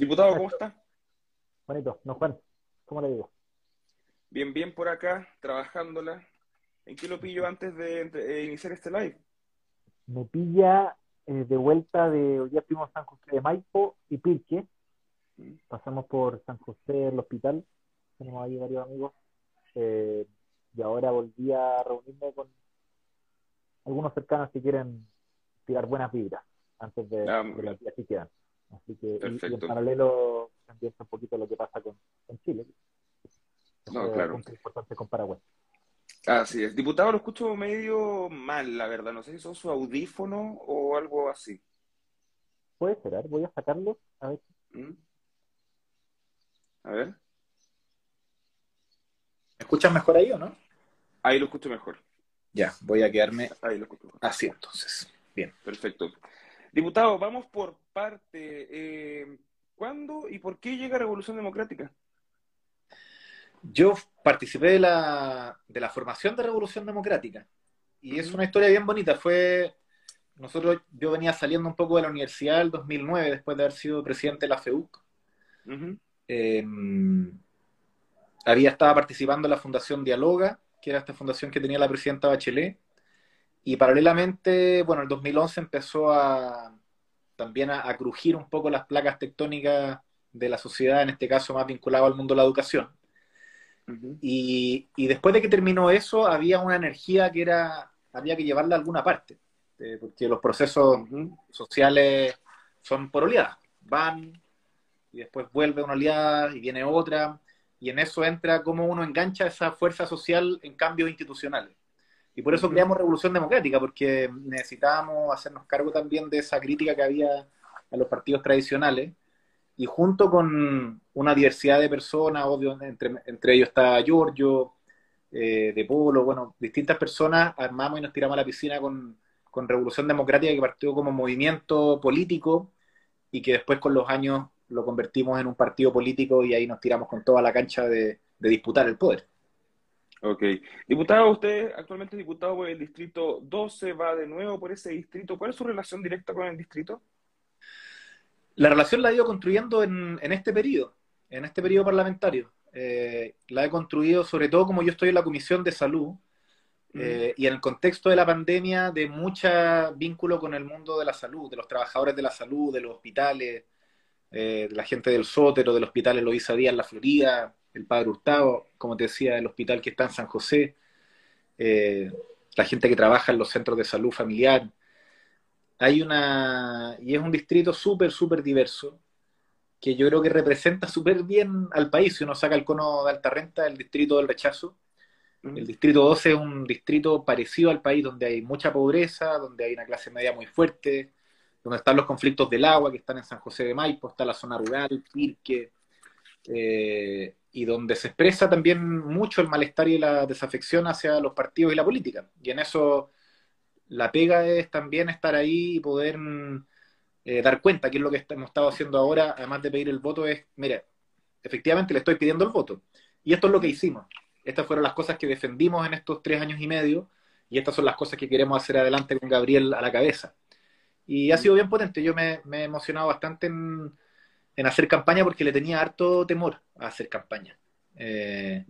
Diputado, ¿cómo está? Bonito, no Juan, ¿cómo le digo? Bien, bien por acá, trabajándola. ¿En qué lo pillo antes de, de iniciar este live? Me pilla eh, de vuelta de, hoy día fuimos San José de Maipo y Pirque, Mm. pasamos por San José, el hospital, tenemos ahí varios amigos, eh, y ahora volví a reunirme con algunos cercanos que quieren tirar buenas vibras antes de, Ah, de días que quedan. Así que, y- y, en paralelo también un poquito lo que pasa con, con Chile. No, claro. punto importante con Paraguay. Así es. Diputado, lo escucho medio mal, la verdad. No sé si son sus audífonos o algo así. Puede ver, voy a sacarlo, a ver. ¿Mm? A ver. ¿Me escuchan mejor ahí o no? Ahí lo escucho mejor. Ya, voy a quedarme Ahí lo escucho mejor. así entonces. Bien. Perfecto. Diputado, vamos por parte. Eh, ¿Cuándo y por qué llega Revolución Democrática? Yo participé de la, de la formación de Revolución Democrática y es una historia bien bonita. Fue, nosotros, yo venía saliendo un poco de la universidad el 2009 después de haber sido presidente de la FEUC. Ujú, Eh, había estado participando en la Fundación Dialoga, que era esta fundación que tenía la presidenta Bachelet, y paralelamente, bueno, el 2011 empezó a también a, a crujir un poco las placas tectónicas de la sociedad, en este caso más vinculado al mundo de la educación. Y, y después de que terminó eso, había una energía que era, había que llevarla a alguna parte, eh, porque los procesos sociales son por oleadas, van y después vuelve una oleada y viene otra, y en eso entra cómo uno engancha esa fuerza social en cambios institucionales. Y por eso creamos Revolución Democrática, porque necesitábamos hacernos cargo también de esa crítica que había a los partidos tradicionales, y junto con una diversidad de personas, obvio, entre, entre ellos está Giorgio, eh, De Polo, bueno, distintas personas, armamos y nos tiramos a la piscina con, con Revolución Democrática, que partió como movimiento político y que después con los años lo convertimos en un partido político y ahí nos tiramos con toda la cancha de, de disputar el poder. Ok. Diputado, usted actualmente es diputado por el distrito 12, va de nuevo por ese distrito. ¿Cuál es su relación directa con el distrito? La relación la he ido construyendo en, en este periodo, en este periodo parlamentario. Eh, la he construido sobre todo como yo estoy en la Comisión de Salud eh, y en el contexto de la pandemia de mucho vínculo con el mundo de la salud, de los trabajadores de la salud, de los hospitales, eh, de la gente del Sótero, del hospital Eloísa Díaz en la Florida, el Padre Hurtado, como te decía, el hospital que está en San José, eh, la gente que trabaja en los centros de salud familiar. Hay una, y es un distrito súper, súper diverso, que yo creo que representa súper bien al país. Si uno saca el cono de alta renta, el distrito del rechazo, Ujú. el distrito 12 es un distrito parecido al país donde hay mucha pobreza, donde hay una clase media muy fuerte, donde están los conflictos del agua que están en San José de Maipo, está la zona rural, Pirque, eh, y donde se expresa también mucho el malestar y la desafección hacia los partidos y la política. Y en eso la pega es también estar ahí y poder mm, eh, dar cuenta, que es lo que hemos estado haciendo ahora, además de pedir el voto, es, mira, efectivamente le estoy pidiendo el voto. Y esto es lo que hicimos. Estas fueron las cosas que defendimos en estos tres años y medio, y estas son las cosas que queremos hacer adelante con Gabriel a la cabeza. Y ha sido bien potente. Yo me, me he emocionado bastante en, en hacer campaña porque le tenía harto temor a hacer campaña. Eh,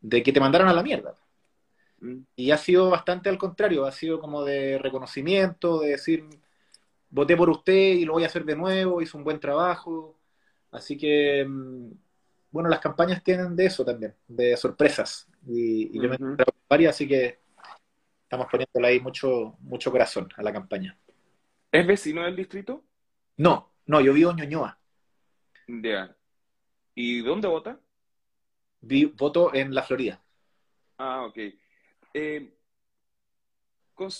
de que te mandaran a la mierda. Ujú. Y ha sido bastante al contrario, ha sido como de reconocimiento, de decir, voté por usted y lo voy a hacer de nuevo, hizo un buen trabajo. Así que, mm, bueno, las campañas tienen de eso también, de sorpresas. Y, y yo me he encontrado varias, así que estamos poniéndole ahí mucho, mucho corazón a la campaña. ¿Es vecino del distrito? No, no, yo vivo en Ñuñoa. Ya. ¿Y dónde vota? Vi- voto en la Florida. Ah, ok. Eh,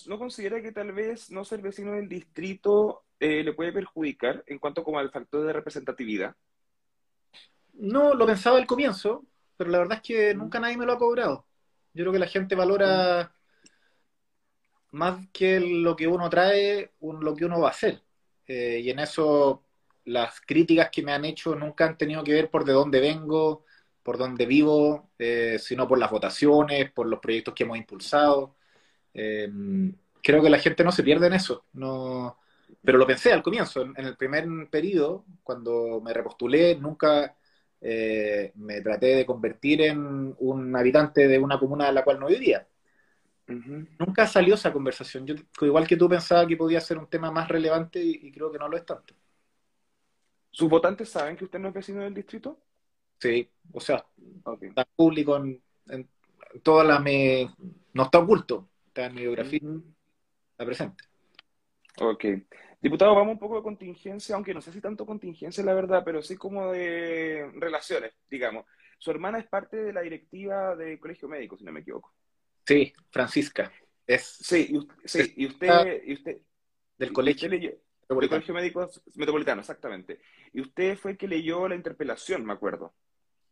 ¿no considera que tal vez no ser vecino del distrito eh, le puede perjudicar en cuanto como al factor de representatividad? No, lo pensaba al comienzo, pero la verdad es que nunca nadie me lo ha cobrado. Yo creo que la gente valora más que lo que uno trae, lo que uno va a hacer. Eh, y en eso las críticas que me han hecho nunca han tenido que ver por de dónde vengo, por dónde vivo, eh, sino por las votaciones, por los proyectos que hemos impulsado. Eh, creo que la gente no se pierde en eso. No, pero lo pensé al comienzo, en, el primer periodo, cuando me repostulé, nunca eh, me traté de convertir en un habitante de una comuna en la cual no vivía. Nunca salió esa conversación. Yo, igual que tú, pensaba que podía ser un tema más relevante y, creo que no lo es tanto. ¿Sus votantes saben que usted no es vecino del distrito? Sí, o sea, está público en, en todas las... Me... No está oculto, está en mi biografía, está presente. Ok. Diputado, vamos un poco de contingencia, aunque no sé si tanto contingencia la verdad, pero sí como de relaciones, digamos. Su hermana es parte de la directiva del Colegio Médico, si no me equivoco. Sí, Francisca. Es, sí, y, sí, y usted, y usted del colegio, colegio médico metropolitano, exactamente. Y usted fue el que leyó la interpelación, me acuerdo.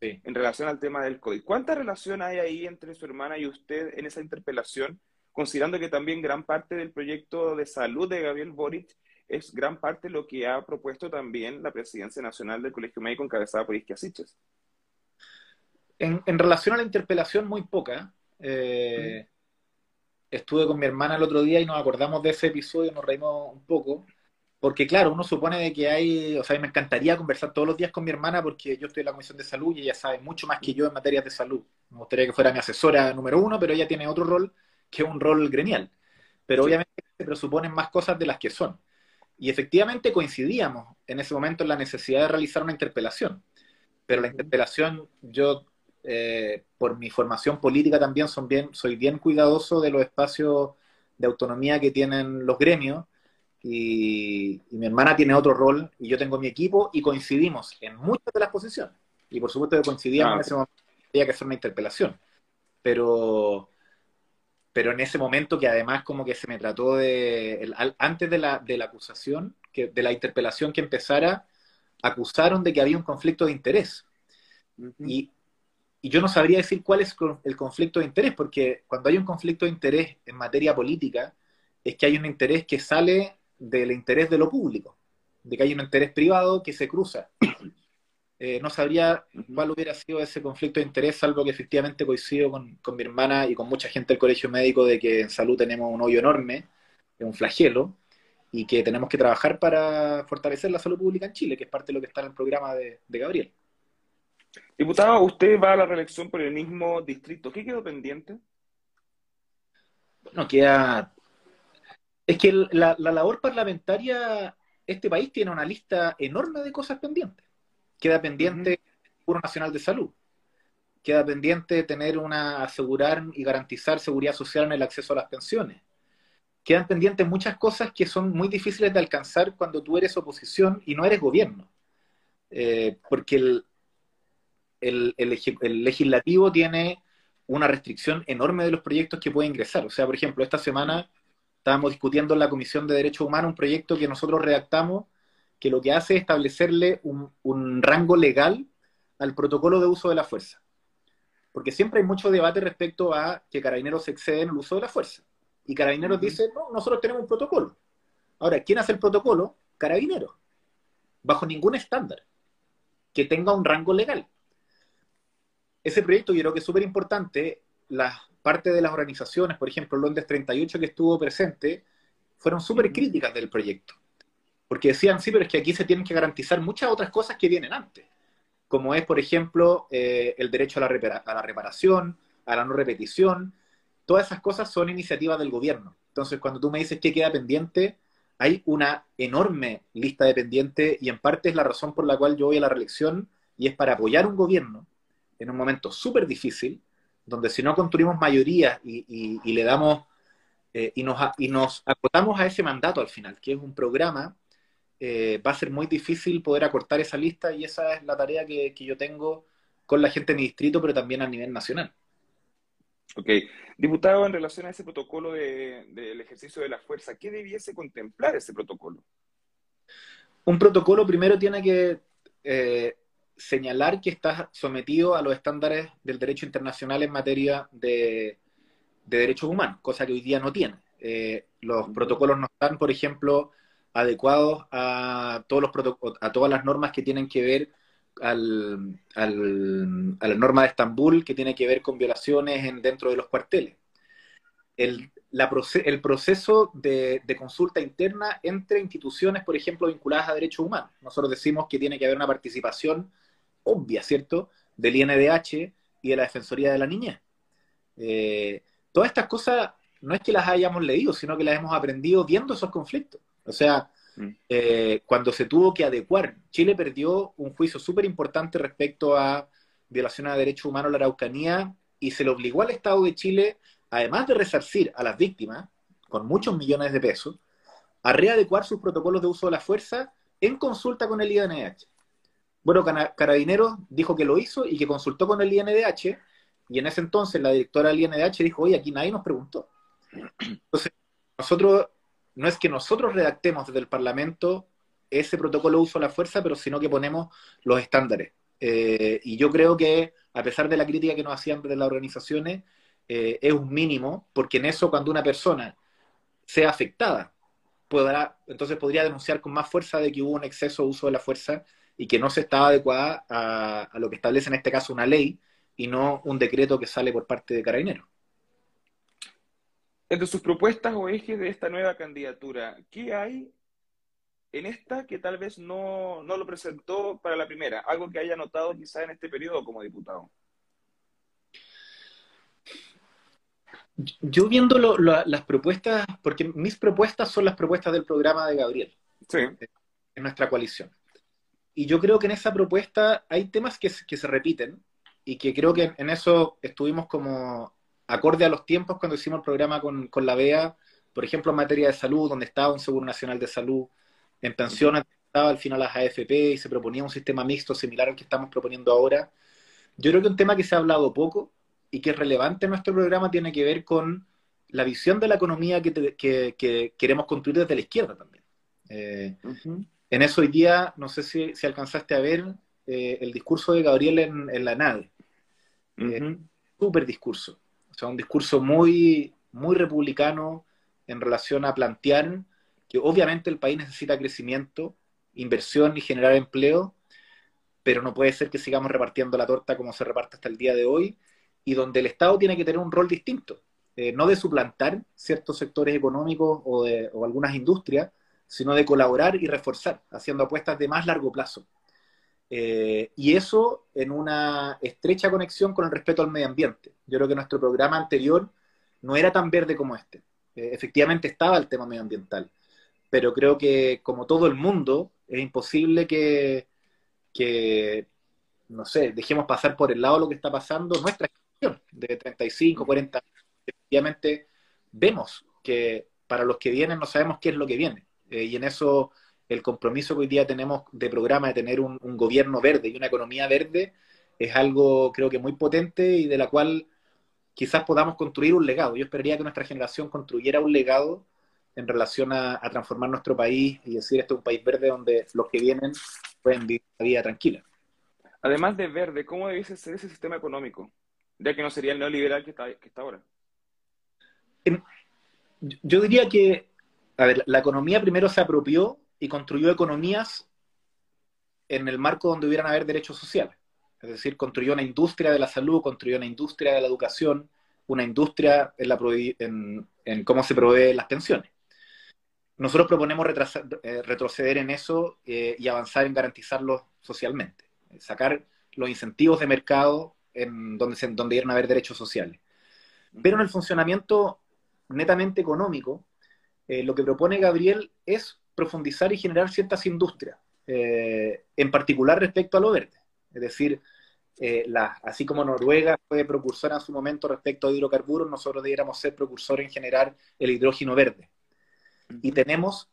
Sí. En relación al tema del COVID. ¿Cuánta relación hay ahí entre su hermana y usted en esa interpelación? Considerando que también gran parte del proyecto de salud de Gabriel Boric es gran parte lo que ha propuesto también la presidencia nacional del Colegio Médico encabezada por Isquia Siches. En, en, relación a la interpelación, muy poca. Eh, estuve con mi hermana el otro día y nos acordamos de ese episodio, nos reímos un poco, porque claro, uno supone de que hay, o sea, me encantaría conversar todos los días con mi hermana porque yo estoy en la Comisión de Salud y ella sabe mucho más que yo en materias de salud. Me gustaría que fuera mi asesora número uno, pero ella tiene otro rol que es un rol gremial. Pero obviamente se presuponen más cosas de las que son. Y efectivamente coincidíamos en ese momento en la necesidad de realizar una interpelación. Pero la interpelación, yo, eh, por mi formación política también, son bien, soy bien cuidadoso de los espacios de autonomía que tienen los gremios. Y, mi hermana tiene otro rol y yo tengo mi equipo y coincidimos en muchas de las posiciones. Y por supuesto que coincidíamos ah, en ese momento había que hacer una interpelación. Pero pero en ese momento que además como que se me trató de, antes de la, de la acusación, que, de la interpelación que empezara, acusaron de que había un conflicto de interés. y, y, yo no sabría decir cuál es el conflicto de interés, porque cuando hay un conflicto de interés en materia política, es que hay un interés que sale del interés de lo público, de que hay un interés privado que se cruza. Eh, no sabría cuál hubiera sido ese conflicto de interés, salvo que efectivamente coincido con, mi hermana y con mucha gente del colegio médico de que en salud tenemos un hoyo enorme, un flagelo, y que tenemos que trabajar para fortalecer la salud pública en Chile, que es parte de lo que está en el programa de, Gabriel. Diputado, usted va a la reelección por el mismo distrito. ¿Qué quedó pendiente? Bueno, queda... Es que la, la labor parlamentaria, este país tiene una lista enorme de cosas pendientes. Queda pendiente el Seguro Nacional de Salud. Queda pendiente tener una, asegurar y garantizar seguridad social en el acceso a las pensiones. Quedan pendientes muchas cosas que son muy difíciles de alcanzar cuando tú eres oposición y no eres gobierno. Eh, porque el, el, el, legislativo tiene una restricción enorme de los proyectos que puede ingresar. O sea, por ejemplo, esta semana estábamos discutiendo en la Comisión de Derechos Humanos un proyecto que nosotros redactamos que lo que hace es establecerle un, rango legal al protocolo de uso de la fuerza. Porque siempre hay mucho debate respecto a que carabineros exceden el uso de la fuerza. Y carabineros dice, no, nosotros tenemos un protocolo. Ahora, ¿quién hace el protocolo? Carabineros. Bajo ningún estándar que tenga un rango legal. Ese proyecto yo creo que es súper importante. Las partes de las organizaciones, por ejemplo, Londres 38 que estuvo presente, fueron súper críticas del proyecto. Porque decían, sí, pero es que aquí se tienen que garantizar muchas otras cosas que vienen antes, como es, por ejemplo, eh, el derecho a la, a la reparación, a la no repetición. Todas esas cosas son iniciativas del gobierno. Entonces, cuando tú me dices que queda pendiente, hay una enorme lista de pendientes y en parte es la razón por la cual yo voy a la reelección y es para apoyar un gobierno en un momento súper difícil, donde si no construimos mayoría y, y, le damos eh, y, nos, y nos acotamos a ese mandato al final, que es un programa eh, va a ser muy difícil poder acortar esa lista y esa es la tarea que, yo tengo con la gente de mi distrito, pero también a nivel nacional. Ok. Diputado, en relación a ese protocolo del ejercicio de la fuerza, ¿qué debiese contemplar ese protocolo? Un protocolo primero tiene que eh, señalar que está sometido a los estándares del derecho internacional en materia de, derechos humanos, cosa que hoy día no tiene. Eh, los protocolos no están, por ejemplo, adecuados a, todos los a todas las normas que tienen que ver al, al, a la norma de Estambul que tiene que ver con violaciones en, dentro de los cuarteles. El, el proceso de, consulta interna entre instituciones, por ejemplo, vinculadas a derechos humanos. Nosotros decimos que tiene que haber una participación obvia, ¿cierto?, del INDH y de la Defensoría de la Niñez. Eh, todas estas cosas no es que las hayamos leído, sino que las hemos aprendido viendo esos conflictos. O sea, mm. eh, cuando se tuvo que adecuar, Chile perdió un juicio súper importante respecto a violación a derechos humanos en la Araucanía y se le obligó al Estado de Chile además de resarcir a las víctimas con muchos millones de pesos, a readecuar sus protocolos de uso de la fuerza en consulta con el INDH. Bueno, Carabineros dijo que lo hizo y que consultó con el INDH, y en ese entonces la directora del INDH dijo, oye, aquí nadie nos preguntó. Entonces, nosotros, no es que nosotros redactemos desde el Parlamento ese protocolo de uso de la fuerza, pero sino que ponemos los estándares. Eh, y yo creo que, a pesar de la crítica que nos hacían desde las organizaciones, eh, es un mínimo, porque en eso cuando una persona sea afectada, podrá, entonces podría denunciar con más fuerza de que hubo un exceso de uso de la fuerza y que no se estaba adecuada a, lo que establece en este caso una ley y no un decreto que sale por parte de Carabineros. Entre sus propuestas o ejes de esta nueva candidatura, ¿qué hay en esta que tal vez no, no lo presentó para la primera? Algo que haya notado quizá en este periodo como diputado. Yo viendo las propuestas, porque mis propuestas son las propuestas del programa de Gabriel, sí. en nuestra coalición. Y yo creo que en esa propuesta hay temas que, se repiten y que creo que en eso estuvimos como acorde a los tiempos cuando hicimos el programa con, la BEA, por ejemplo, en materia de salud, donde estaba un Seguro Nacional de Salud, en pensiones estaba al final las AFP y se proponía un sistema mixto similar al que estamos proponiendo ahora. Yo creo que un tema que se ha hablado poco y que es relevante en nuestro programa tiene que ver con la visión de la economía que, queremos construir desde la izquierda también. Eh, en eso hoy día, no sé si, alcanzaste a ver eh, el discurso de Gabriel en, la nave. Uh Súper discurso. O sea, un discurso muy, muy republicano en relación a plantear que obviamente el país necesita crecimiento, inversión y generar empleo, pero no puede ser que sigamos repartiendo la torta como se reparte hasta el día de hoy y donde el Estado tiene que tener un rol distinto, eh, no de suplantar ciertos sectores económicos o, de, algunas industrias, sino de colaborar y reforzar, haciendo apuestas de más largo plazo. Eh, y eso en una estrecha conexión con el respeto al medio ambiente. Yo creo que nuestro programa anterior no era tan verde como este. Eh, efectivamente estaba el tema medioambiental, pero creo que como todo el mundo es imposible que, que no sé, dejemos pasar por el lado lo que está pasando nuestra de 35, 40 efectivamente vemos que para los que vienen no sabemos qué es lo que viene. Eh, y en eso el compromiso que hoy día tenemos de programa de tener un, gobierno verde y una economía verde es algo creo que muy potente y de la cual quizás podamos construir un legado. Yo esperaría que nuestra generación construyera un legado en relación a, transformar nuestro país y decir este es un país verde donde los que vienen pueden vivir una vida tranquila. Además de verde, ¿cómo debe ser ese sistema económico? ya que no sería el neoliberal que está, que está ahora. Yo diría que, a ver, la economía primero se apropió y construyó economías en el marco donde hubieran haber derechos sociales. Es decir, construyó una industria de la salud, construyó una industria de la educación, una industria en, la cómo se proveen las pensiones. Nosotros proponemos eh, retroceder en eso eh, y avanzar en garantizarlo socialmente, sacar los incentivos de mercado en donde, se, a haber derechos sociales. Pero en el funcionamiento netamente económico, eh, lo que propone Gabriel es profundizar y generar ciertas industrias, eh, en particular respecto a lo verde. Es decir, eh, así como Noruega fue precursora en su momento respecto a hidrocarburos, nosotros debiéramos ser precursores en generar el hidrógeno verde. Y tenemos,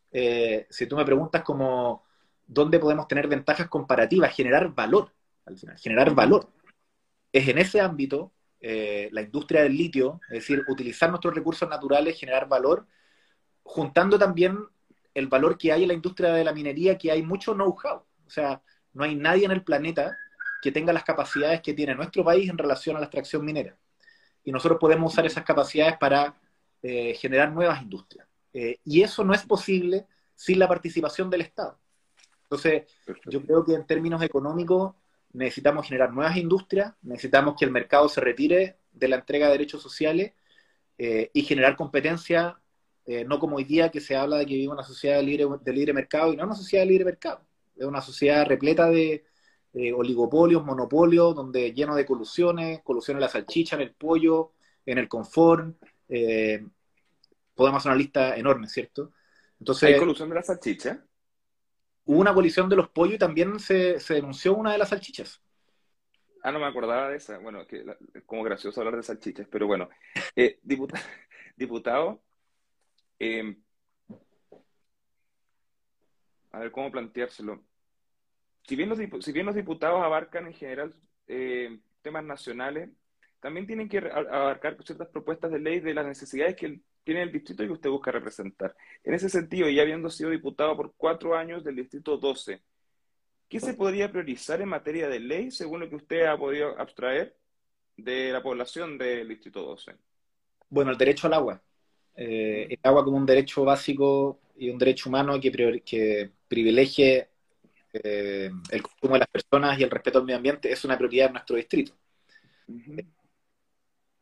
si tú me preguntas como dónde podemos tener ventajas comparativas, generar valor, al final, generar valor es en ese ámbito eh, la industria del litio, es decir, utilizar nuestros recursos naturales, generar valor, juntando también el valor que hay en la industria de la minería, que hay mucho know-how. O sea, no hay nadie en el planeta que tenga las capacidades que tiene nuestro país en relación a la extracción minera. Y nosotros podemos usar esas capacidades para eh, generar nuevas industrias. Eh, y eso no es posible sin la participación del Estado. Entonces, yo creo que en términos económicos, necesitamos generar nuevas industrias, necesitamos que el mercado se retire de la entrega de derechos sociales eh, y generar competencia, eh, no como hoy día que se habla de que vive una sociedad de libre, de libre mercado y no una sociedad de libre mercado. Es una sociedad repleta de, oligopolios, monopolios, donde lleno de colusiones, colusiones en la salchicha, en el pollo, en el confort. Eh, podemos hacer una lista enorme, ¿cierto? Entonces, ¿Hay colusión de la salchicha? Hubo una colisión de los pollos y también se, denunció una de las salchichas. Ah, no me acordaba de esa. Bueno, que como gracioso hablar de salchichas, pero bueno. Eh, diputado, em, a ver cómo planteárselo. Si bien los, si bien los diputados abarcan en general eh, temas nacionales, también tienen que abarcar ciertas propuestas de ley de las necesidades que tiene el distrito que usted busca representar. En ese sentido, y habiendo sido diputado por cuatro años del distrito 12, ¿qué se podría priorizar en materia de ley según lo que usted ha podido abstraer de la población del distrito 12? Bueno, el derecho al agua. Eh, el agua como un derecho básico y un derecho humano que, que privilegie eh, el consumo de las personas y el respeto al medio ambiente es una prioridad en nuestro distrito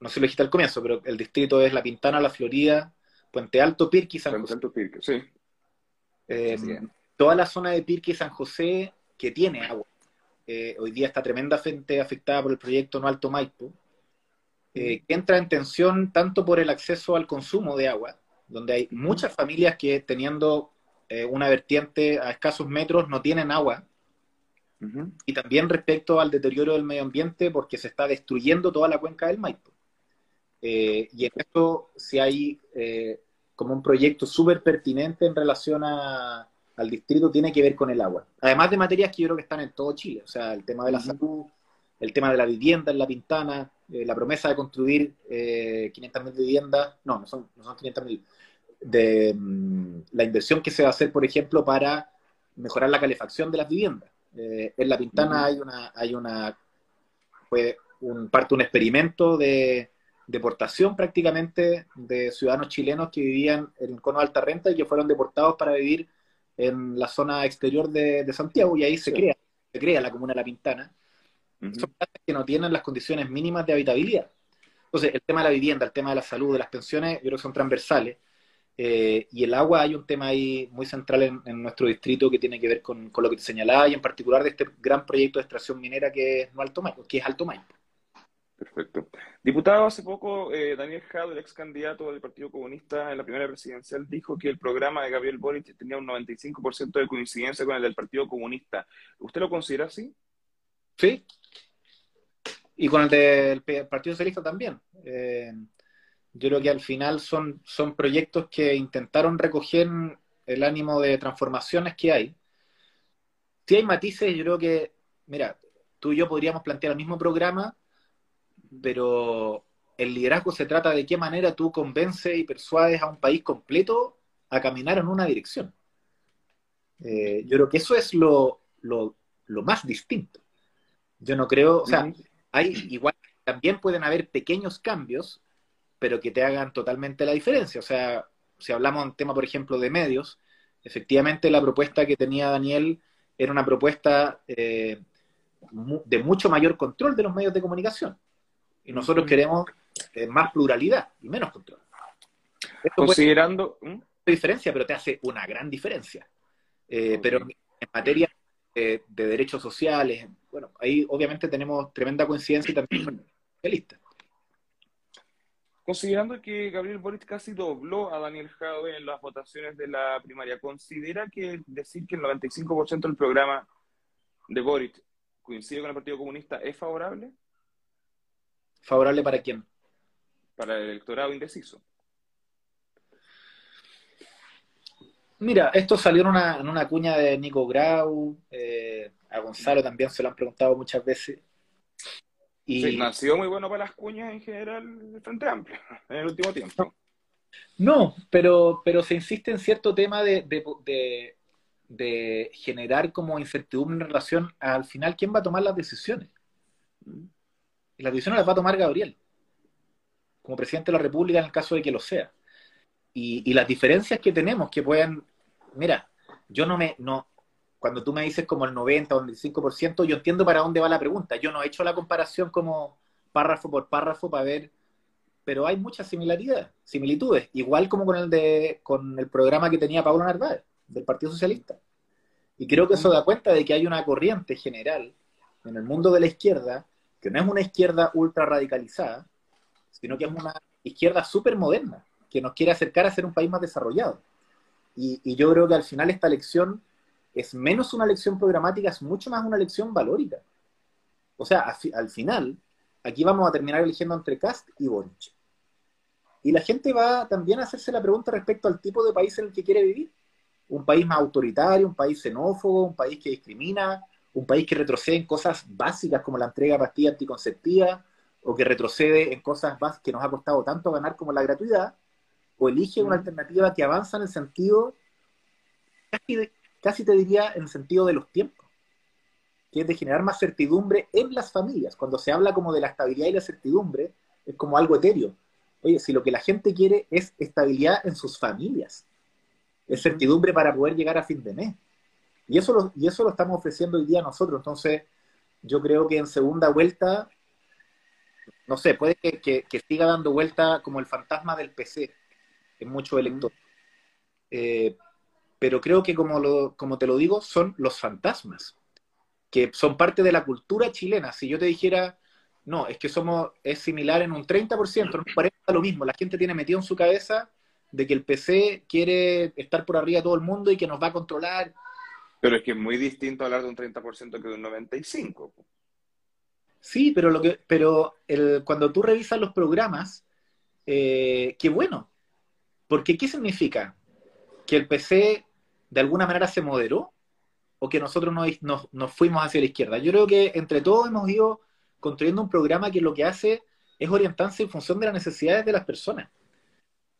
no sé lo dijiste al comienzo, pero el distrito es La Pintana, La Florida, Puente Alto, Pirque y San Puente Alto, Pirque, sí. Eh, toda la zona de Pirque y San José que tiene agua. Eh, hoy día está tremendamente afectada por el proyecto No Alto Maipo, eh, que entra en tensión tanto por el acceso al consumo de agua, donde hay muchas familias que teniendo una vertiente a escasos metros no tienen agua, y también respecto al deterioro del medio ambiente porque se está destruyendo toda la cuenca del Maipo. Eh, y en esto si hay eh, como un proyecto súper pertinente en relación al distrito, tiene que ver con el agua. Además de materias que yo creo que están en todo Chile, o sea, el tema de la salud, el tema de la vivienda en La Pintana, eh, la promesa de construir 500.000 viviendas, no, no son, no son 500.000, de mm, la inversión que se va a hacer, por ejemplo, para mejorar la calefacción de las viviendas. en La Pintana hay una, hay una, fue un, parte un experimento de deportación prácticamente de ciudadanos chilenos que vivían en el cono de alta renta y que fueron deportados para vivir en la zona exterior de, Santiago y ahí se crea se crea la comuna de La Pintana. Son casas que no tienen las condiciones mínimas de habitabilidad. Entonces, el tema de la vivienda, el tema de la salud, de las pensiones, yo creo que son transversales. Eh, y el agua hay un tema ahí muy central en, nuestro distrito que tiene que ver con, lo que te señalaba y en particular de este gran proyecto de extracción minera que es, no Alto Maipo, que es Alto. Perfecto. Diputado, hace poco eh, Daniel Jado, el ex candidato del Partido Comunista en la primera presidencial, dijo que el programa de Gabriel Boric tenía un 95% de coincidencia con el del Partido Comunista. ¿Usted lo considera así? Sí. Y con el del Partido Socialista también. Eh, yo creo que al final son, son proyectos que intentaron recoger el ánimo de transformaciones que hay. Si hay matices, yo creo que, mira, tú y yo podríamos plantear el mismo programa pero el liderazgo se trata de qué manera tú convences y persuades a un país completo a caminar en una dirección. Eh, yo creo que eso es lo, más distinto. Yo no creo, o sea, hay igual, también pueden haber pequeños cambios, pero que te hagan totalmente la diferencia. O sea, si hablamos en tema, por ejemplo, de medios, efectivamente la propuesta que tenía Daniel era una propuesta eh, de mucho mayor control de los medios de comunicación. Y nosotros queremos eh, más pluralidad y menos control. Considerando... ¿Mm? diferencia, pero te hace una gran diferencia. Eh, pero en materia de, derechos sociales, bueno, ahí obviamente tenemos tremenda coincidencia y también lista. Considerando que Gabriel Boric casi dobló a Daniel Jadwe en las votaciones de la primaria, ¿considera que decir que el 95% del programa de Boric coincide con el Partido Comunista es favorable? ¿Favorable para quién? Para el electorado indeciso. Mira, esto salió en una, cuña de Nico Grau, eh, a Gonzalo también se lo han preguntado muchas veces. Y... nació muy bueno para las cuñas en general el Frente Amplio en el último tiempo. No, pero, pero se insiste en cierto tema de, de generar como incertidumbre en relación al final quién va a tomar las decisiones. Y las decisiones las va a tomar Gabriel, como presidente de la República en el caso de que lo sea. Y, las diferencias que tenemos que puedan, mira, yo no me, no, cuando tú me dices como el 90 o el 95%, yo entiendo para dónde va la pregunta. Yo no he hecho la comparación como párrafo por párrafo para ver pero hay muchas similaridades, similitudes, igual como con el de con el programa que tenía Pablo Narváez del Partido Socialista. Y creo que eso da cuenta de que hay una corriente general en el mundo de la izquierda, que no es una izquierda ultra radicalizada, sino que es una izquierda súper moderna, que nos quiere acercar a ser un país más desarrollado. Y, y, yo creo que al final esta elección es menos una elección programática, es mucho más una elección valórica. O sea, al final, aquí vamos a terminar eligiendo entre Cast y Boric. Y la gente va también a hacerse la pregunta respecto al tipo de país en el que quiere vivir. Un país más autoritario, un país xenófobo, un país que discrimina, un país que retrocede en cosas básicas como la entrega de pastillas anticonceptivas, o que retrocede en cosas que nos ha costado tanto ganar como la gratuidad, o elige una alternativa que avanza en el sentido, casi, casi te diría, en el sentido de los tiempos que es de generar más certidumbre en las familias. Cuando se habla como de la estabilidad y la certidumbre, es como algo etéreo. Oye, si lo que la gente quiere es estabilidad en sus familias, es certidumbre para poder llegar a fin de mes. Y eso lo, y eso lo estamos ofreciendo hoy día nosotros. Entonces, yo creo que en segunda vuelta, no sé, puede que, siga dando vuelta como el fantasma del PC en muchos electores. Eh, pero creo que, como, lo, como te lo digo, son los fantasmas que son parte de la cultura chilena. Si yo te dijera, no, es que somos, es similar en un 30%, en un 40% lo mismo. La gente tiene metido en su cabeza de que el PC quiere estar por arriba de todo el mundo y que nos va a controlar. Pero es que es muy distinto hablar de un 30% que de un 95%. Sí, pero, lo que, pero el, cuando tú revisas los programas, eh, qué bueno. Porque ¿qué significa? Que el PC de alguna manera se moderó o que nosotros nos, fuimos hacia la izquierda. Yo creo que entre todos hemos ido construyendo un programa que lo que hace es orientarse en función de las necesidades de las personas.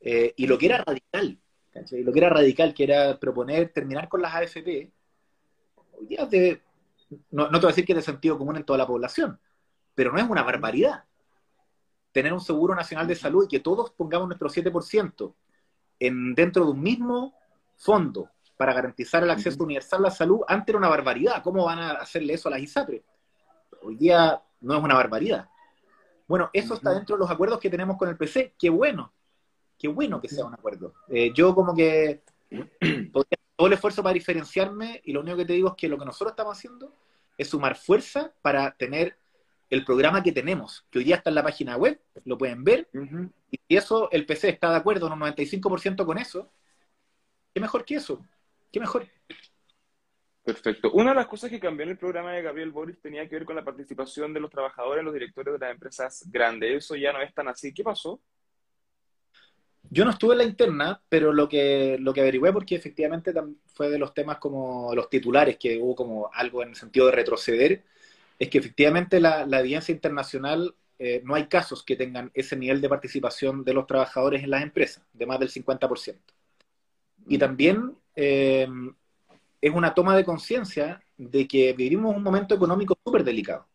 Eh, y lo que era radical, y lo que era radical, que era proponer terminar con las AFP, hoy de, no, no te voy a decir que es de sentido común en toda la población, pero no es una barbaridad. Tener un seguro nacional de salud y que todos pongamos nuestro 7% en, dentro de un mismo fondo para garantizar el acceso universal a la salud, antes era una barbaridad. ¿Cómo van a hacerle eso a las ISAPRE? Hoy día no es una barbaridad. Bueno, eso está dentro de los acuerdos que tenemos con el PC. Qué bueno, qué bueno que sea un acuerdo. Eh, yo como que podría todo el esfuerzo para diferenciarme y lo único que te digo es que lo que nosotros estamos haciendo es sumar fuerza para tener el programa que tenemos, que hoy día está en la página web, lo pueden ver, y si eso el PC está de acuerdo en un 95% con eso, ¿qué mejor que eso? Qué mejor. Perfecto. Una de las cosas que cambió en el programa de Gabriel Boris tenía que ver con la participación de los trabajadores en los directorios de las empresas grandes. Eso ya no es tan así. ¿Qué pasó? Yo no estuve en la interna, pero lo que, lo que averigüé, porque efectivamente fue de los temas como los titulares, que hubo como algo en el sentido de retroceder, es que efectivamente la, la evidencia internacional, eh, no hay casos que tengan ese nivel de participación de los trabajadores en las empresas, de más del 50%. Y mm. también eh, es una toma de conciencia de que vivimos un momento económico súper delicado.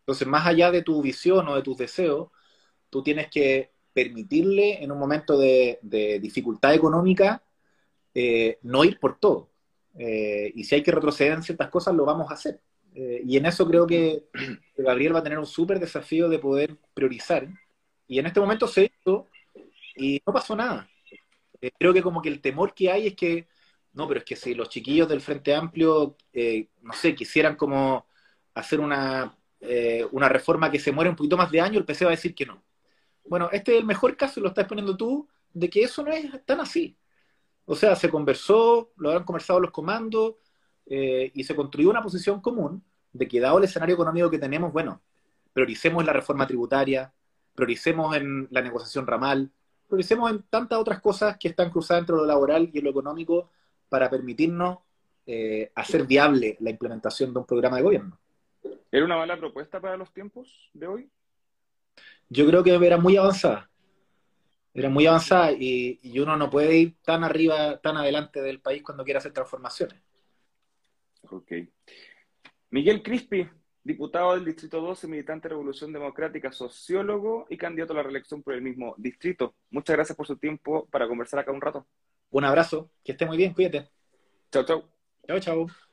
Entonces, más allá de tu visión o de tus deseos, tú tienes que permitirle en un momento de, dificultad económica eh, no ir por todo. Eh, y si hay que retroceder en ciertas cosas, lo vamos a hacer. y en eso creo que Gabriel va a tener un súper desafío de poder priorizar. Y en este momento se hizo y no pasó nada. creo que como que el temor que hay es que no, pero es que si los chiquillos del Frente Amplio, eh, no sé, quisieran como hacer una, eh, una reforma que se muere un poquito más de año, el PC va a decir que no. Bueno, este es el mejor caso, lo estás poniendo tú, de que eso no es tan así. O sea, se conversó, lo han conversado los comandos eh, y se construyó una posición común de que dado el escenario económico que tenemos, bueno, prioricemos la reforma tributaria, prioricemos en la negociación ramal, prioricemos en tantas otras cosas que están cruzadas entre lo laboral y lo económico para permitirnos eh, hacer viable la implementación de un programa de gobierno. ¿Era una mala propuesta para los tiempos de hoy? Yo creo que era muy avanzada. Era muy avanzada y, uno no puede ir tan arriba, tan adelante del país cuando quiere hacer transformaciones. Ok. Miguel Crispi, diputado del Distrito 12, militante de Revolución Democrática, sociólogo y candidato a la reelección por el mismo distrito. Muchas gracias por su tiempo para conversar acá un rato. Un abrazo, que esté muy bien, cuídate. Chao, chao. Chao, chao.